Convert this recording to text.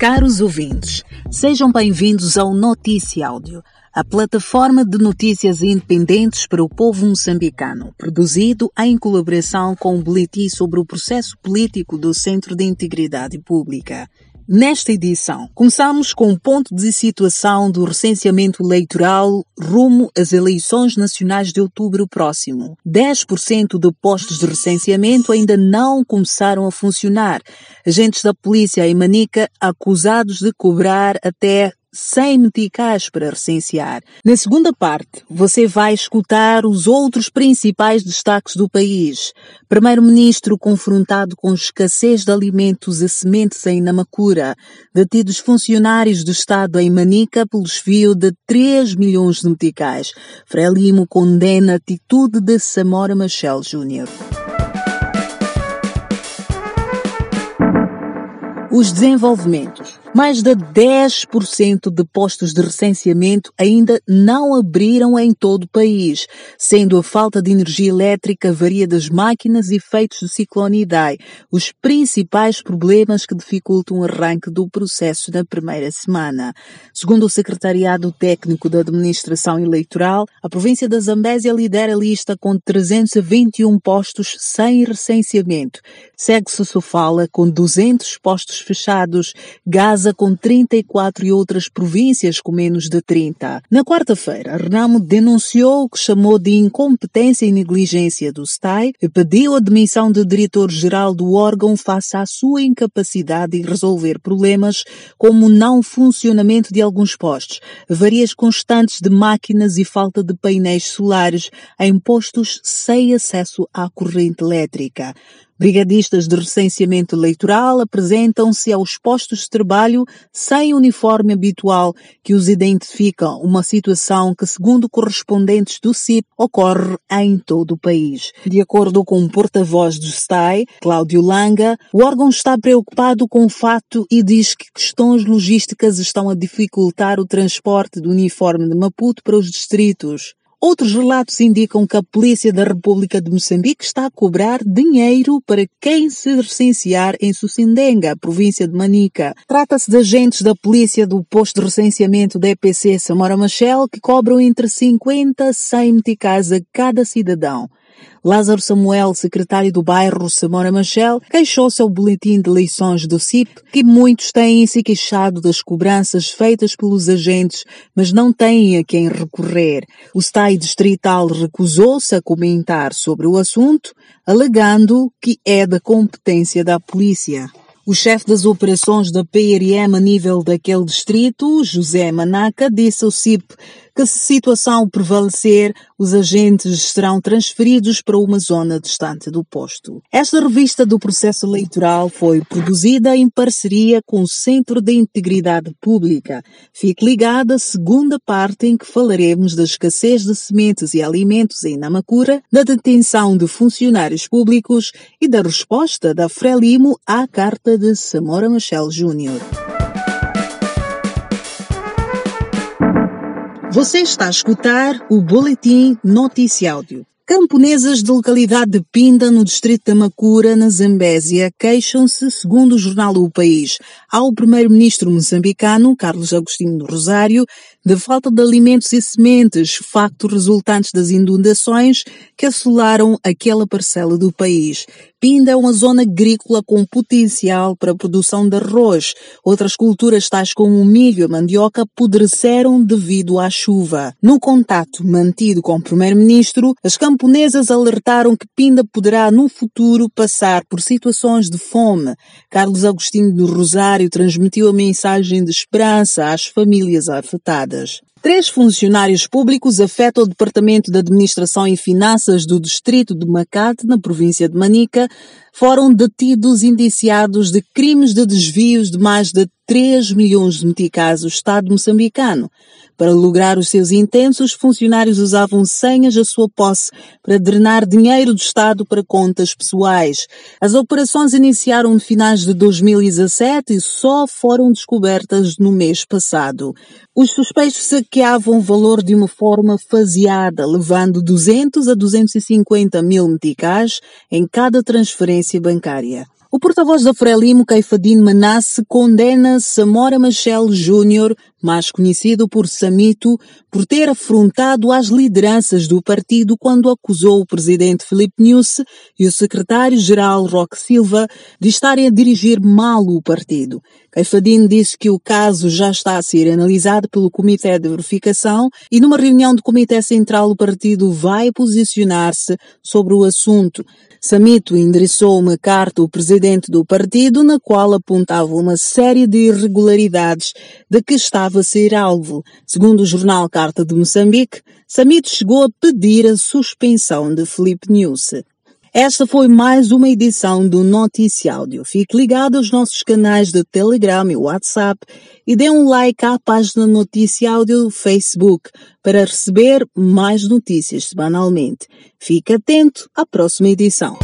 Caros ouvintes, sejam bem-vindos ao Notícia Áudio, a plataforma de notícias independentes para o povo moçambicano, produzido em colaboração com o Boletim sobre o Processo Político do Centro de Integridade Pública. Nesta edição, começamos com um ponto de situação do recenseamento eleitoral rumo às eleições nacionais de outubro próximo. 10% de postos de recenseamento ainda não começaram a funcionar. Agentes da polícia em Manica acusados de cobrar até sem meticais para recensear. Na segunda parte, você vai escutar os outros principais destaques do país. Primeiro-ministro confrontado com escassez de alimentos e sementes em Namacura. Detidos funcionários do Estado em Manica pelo desvio de 3 milhões de meticais. Frelimo condena a atitude de Samora Machel Jr. Os desenvolvimentos. Mais de 10% de postos de recenseamento ainda não abriram em todo o país, sendo a falta de energia elétrica, varia das máquinas e efeitos do ciclone Idai os principais problemas que dificultam o arranque do processo na primeira semana. Segundo o Secretariado Técnico da Administração Eleitoral, a província da Zambésia lidera a lista com 321 postos sem recenseamento. Segue-se Sofala com 200 postos fechados, Gaza com 34 e outras províncias com menos de 30. Na quarta-feira, Renamo denunciou o que chamou de incompetência e negligência do STAI e pediu a demissão do diretor-geral do órgão face à sua incapacidade em resolver problemas como o não funcionamento de alguns postos, varias constantes de máquinas e falta de painéis solares em postos sem acesso à corrente elétrica. Brigadistas de recenseamento eleitoral apresentam-se aos postos de trabalho sem uniforme habitual que os identificam, uma situação que, segundo correspondentes do CIP, ocorre em todo o país. De acordo com o porta-voz do STAI, Cláudio Langa, o órgão está preocupado com o fato e diz que questões logísticas estão a dificultar o transporte do uniforme de Maputo para os distritos. Outros relatos indicam que a Polícia da República de Moçambique está a cobrar dinheiro para quem se recensear em Sucindenga, província de Manica. Trata-se de agentes da Polícia do Posto de Recenseamento da EPC Samora Machel que cobram entre 50 a 100 meticais a cada cidadão. Lázaro Samuel, secretário do bairro Samora Machel, queixou-se ao boletim de eleições do CIP que muitos têm se queixado das cobranças feitas pelos agentes, mas não têm a quem recorrer. O distrital recusou-se a comentar sobre o assunto, alegando que é da competência da polícia. O chefe das operações da PRM a nível daquele distrito, José Manaca, disse ao CIP que se a situação prevalecer, os agentes serão transferidos para uma zona distante do posto. Esta revista do processo eleitoral foi produzida em parceria com o Centro de Integridade Pública. Fique ligada à segunda parte em que falaremos da escassez de sementes e alimentos em Namacura, da detenção de funcionários públicos e da resposta da Frelimo à carta de Samora Machel Júnior. Você está a escutar o Boletim Notícia Áudio. Camponesas da localidade de Pinda, no distrito da Macura, na Zambésia, queixam-se, segundo o jornal O País, ao primeiro-ministro moçambicano, Carlos Agostinho do Rosário, da falta de alimentos e sementes, facto resultantes das inundações que assolaram aquela parcela do país. Pinda é uma zona agrícola com potencial para a produção de arroz. Outras culturas, tais como o milho e a mandioca, apodreceram devido à chuva. No contato mantido com o primeiro-ministro, as camponesas alertaram que Pinda poderá, no futuro, passar por situações de fome. Carlos Agostinho do Rosário transmitiu a mensagem de esperança às famílias afetadas. Três funcionários públicos afetam o Departamento de Administração e Finanças do Distrito de Macate, na província de Manica, foram detidos indiciados de crimes de desvios de mais de 3 milhões de meticais do Estado moçambicano. Para lograr os seus intentos, os funcionários usavam senhas à sua posse para drenar dinheiro do Estado para contas pessoais. As operações iniciaram no finais de 2017 e só foram descobertas no mês passado. Os suspeitos saqueavam o valor de uma forma faseada, levando 200 a 250 mil meticais em cada transferência bancária. O porta-voz da Frelimo, Caifadine Manasse, condena Samora Machel Júnior, mais conhecido por Samito, por ter afrontado as lideranças do partido quando acusou o presidente Filipe Nunes e o secretário-geral Roque Silva de estarem a dirigir mal o partido. Caifadine disse que o caso já está a ser analisado pelo Comitê de Verificação e numa reunião do Comitê Central o partido vai posicionar-se sobre o assunto. Samito endereçou uma carta ao presidente do partido na qual apontava uma série de irregularidades de que estava a ser alvo. Segundo o jornal Carta de Moçambique, Samito chegou a pedir a suspensão de Felipe News. Esta foi mais uma edição do Noticiáudio. Fique ligado aos nossos canais de Telegram e WhatsApp e dê um like à página Noticiáudio do Facebook para receber mais notícias semanalmente. Fique atento à próxima edição.